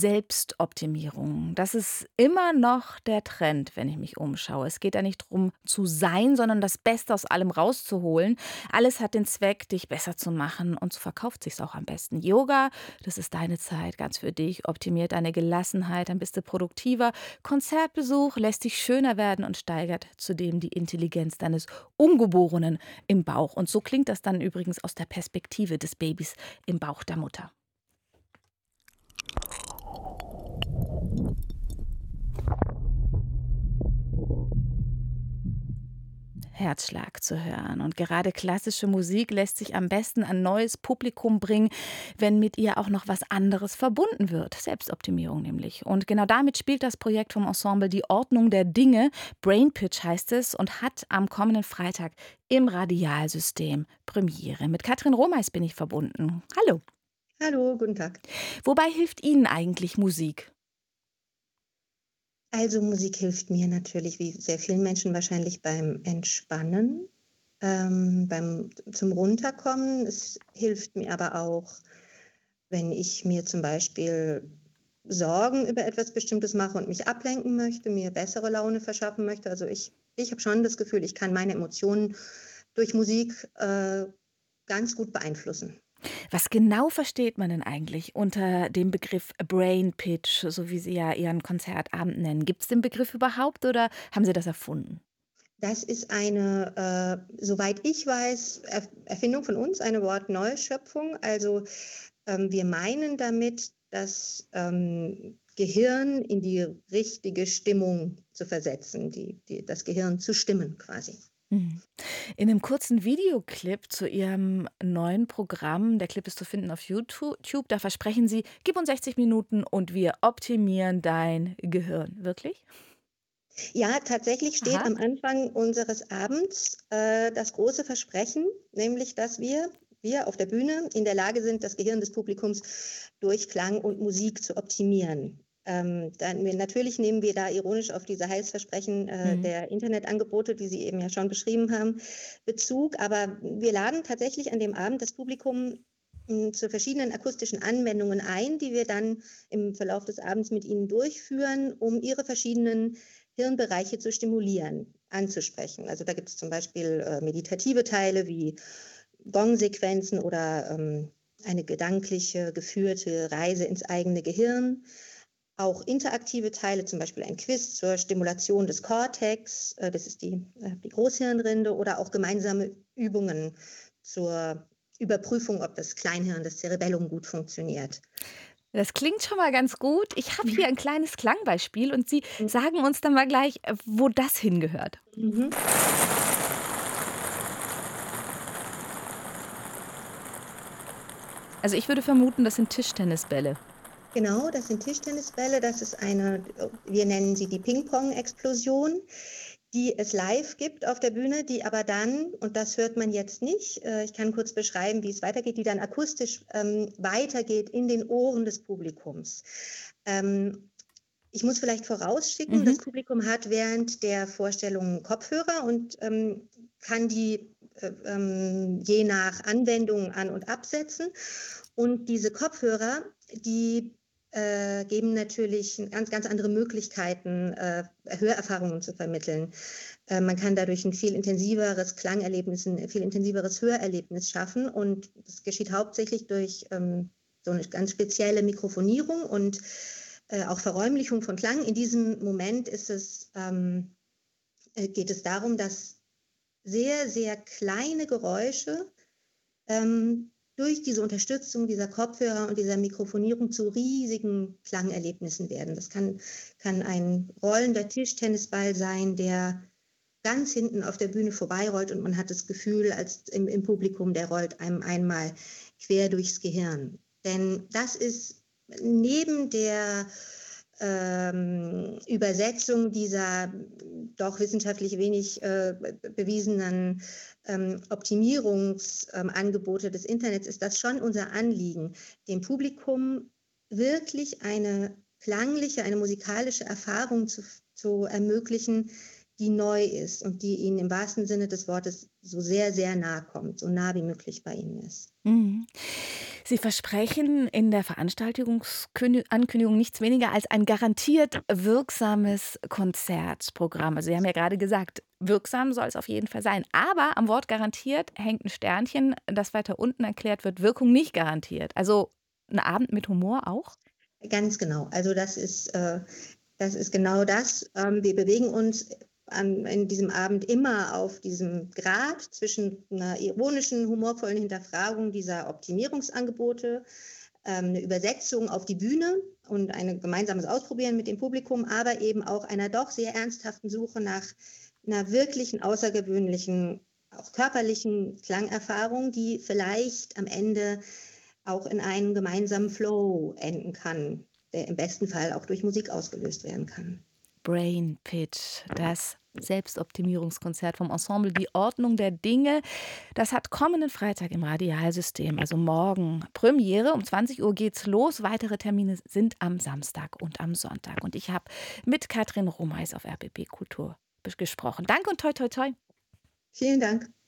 Selbstoptimierung. Das ist immer noch der Trend, wenn ich mich umschaue. Es geht ja nicht darum zu sein, sondern das Beste aus allem rauszuholen. Alles hat den Zweck, dich besser zu machen und so verkauft sich auch am besten. Yoga, das ist deine Zeit, ganz für dich, optimiert deine Gelassenheit, dann bist du produktiver. Konzertbesuch lässt dich schöner werden und steigert zudem die Intelligenz deines Ungeborenen im Bauch. Und so klingt das dann übrigens aus der Perspektive des Babys im Bauch der Mutter. Herzschlag zu hören. Und gerade klassische Musik lässt sich am besten ein neues Publikum bringen, wenn mit ihr auch noch was anderes verbunden wird. Selbstoptimierung nämlich. Und genau damit spielt das Projekt vom Ensemble Die Ordnung der Dinge. Brain Pitch heißt es und hat am kommenden Freitag im Radialsystem Premiere. Mit Katrin Romeis bin ich verbunden. Hallo. Hallo, guten Tag. Wobei hilft Ihnen eigentlich Musik? Also Musik hilft mir natürlich, wie sehr vielen Menschen wahrscheinlich beim Entspannen, ähm, beim zum Runterkommen. Es hilft mir aber auch, wenn ich mir zum Beispiel Sorgen über etwas Bestimmtes mache und mich ablenken möchte, mir bessere Laune verschaffen möchte. Also ich, ich habe schon das Gefühl, ich kann meine Emotionen durch Musik äh, ganz gut beeinflussen. Was genau versteht man denn eigentlich unter dem Begriff Brain Pitch, so wie Sie ja Ihren Konzertabend nennen? Gibt es den Begriff überhaupt oder haben Sie das erfunden? Das ist eine, äh, soweit ich weiß, Erfindung von uns, eine Wortneuschöpfung. Also ähm, wir meinen damit, das ähm, Gehirn in die richtige Stimmung zu versetzen, die, die, das Gehirn zu stimmen quasi. Mhm. In einem kurzen Videoclip zu Ihrem neuen Programm, der Clip ist zu finden auf YouTube, da versprechen Sie, gib uns 60 Minuten und wir optimieren dein Gehirn. Wirklich? Ja, tatsächlich steht Aha. am Anfang unseres Abends äh, das große Versprechen, nämlich dass wir, wir auf der Bühne in der Lage sind, das Gehirn des Publikums durch Klang und Musik zu optimieren. Ähm, dann, natürlich nehmen wir da ironisch auf diese Heißversprechen äh, mhm. der Internetangebote, die Sie eben ja schon beschrieben haben, Bezug. Aber wir laden tatsächlich an dem Abend das Publikum hm, zu verschiedenen akustischen Anwendungen ein, die wir dann im Verlauf des Abends mit Ihnen durchführen, um Ihre verschiedenen Hirnbereiche zu stimulieren, anzusprechen. Also da gibt es zum Beispiel äh, meditative Teile wie Gong-Sequenzen oder ähm, eine gedankliche, geführte Reise ins eigene Gehirn auch interaktive Teile, zum Beispiel ein Quiz zur Stimulation des Cortex, äh, das ist die, äh, die Großhirnrinde, oder auch gemeinsame Übungen zur Überprüfung, ob das Kleinhirn, das Cerebellum gut funktioniert. Das klingt schon mal ganz gut. Ich habe hier ein kleines Klangbeispiel und Sie mhm. sagen uns dann mal gleich, wo das hingehört. Mhm. Also ich würde vermuten, das sind Tischtennisbälle. Genau, das sind Tischtennisbälle. Das ist eine, wir nennen sie die Ping-Pong-Explosion, die es live gibt auf der Bühne, die aber dann, und das hört man jetzt nicht, äh, ich kann kurz beschreiben, wie es weitergeht, die dann akustisch ähm, weitergeht in den Ohren des Publikums. Ähm, ich muss vielleicht vorausschicken, mhm. das Publikum hat während der Vorstellung Kopfhörer und ähm, kann die äh, ähm, je nach Anwendung an und absetzen. Und diese Kopfhörer, die äh, geben natürlich ganz, ganz andere Möglichkeiten, äh, Hörerfahrungen zu vermitteln. Äh, man kann dadurch ein viel intensiveres Klangerlebnis, ein viel intensiveres Hörerlebnis schaffen. Und das geschieht hauptsächlich durch ähm, so eine ganz spezielle Mikrofonierung und äh, auch Verräumlichung von Klang. In diesem Moment ist es, ähm, äh, geht es darum, dass sehr, sehr kleine Geräusche ähm, durch diese Unterstützung dieser Kopfhörer und dieser Mikrofonierung zu riesigen Klangerlebnissen werden. Das kann, kann ein rollender Tischtennisball sein, der ganz hinten auf der Bühne vorbeirollt und man hat das Gefühl, als im, im Publikum, der rollt einem einmal quer durchs Gehirn. Denn das ist neben der ähm, Übersetzung dieser doch wissenschaftlich wenig äh, bewiesenen ähm, Optimierungsangebote ähm, des Internets ist das schon unser Anliegen, dem Publikum wirklich eine klangliche, eine musikalische Erfahrung zu, zu ermöglichen, die neu ist und die ihnen im wahrsten Sinne des Wortes so sehr, sehr nahe kommt, so nah wie möglich bei ihnen ist. Mhm. Sie versprechen in der Veranstaltungsankündigung nichts weniger als ein garantiert wirksames Konzertprogramm. Also Sie haben ja gerade gesagt, wirksam soll es auf jeden Fall sein. Aber am Wort garantiert hängt ein Sternchen, das weiter unten erklärt wird, Wirkung nicht garantiert. Also ein Abend mit Humor auch? Ganz genau. Also das ist, äh, das ist genau das. Ähm, wir bewegen uns an, in diesem Abend immer auf diesem Grad zwischen einer ironischen, humorvollen Hinterfragung dieser Optimierungsangebote, ähm, eine Übersetzung auf die Bühne und ein gemeinsames Ausprobieren mit dem Publikum, aber eben auch einer doch sehr ernsthaften Suche nach einer wirklichen, außergewöhnlichen, auch körperlichen Klangerfahrung, die vielleicht am Ende auch in einem gemeinsamen Flow enden kann, der im besten Fall auch durch Musik ausgelöst werden kann. Brain Pitch, das Selbstoptimierungskonzert vom Ensemble Die Ordnung der Dinge. Das hat kommenden Freitag im Radialsystem, also morgen Premiere. Um 20 Uhr geht's los. Weitere Termine sind am Samstag und am Sonntag. Und ich habe mit Katrin Romeis auf RBB Kultur gesprochen. Danke und toi toi toi. Vielen Dank.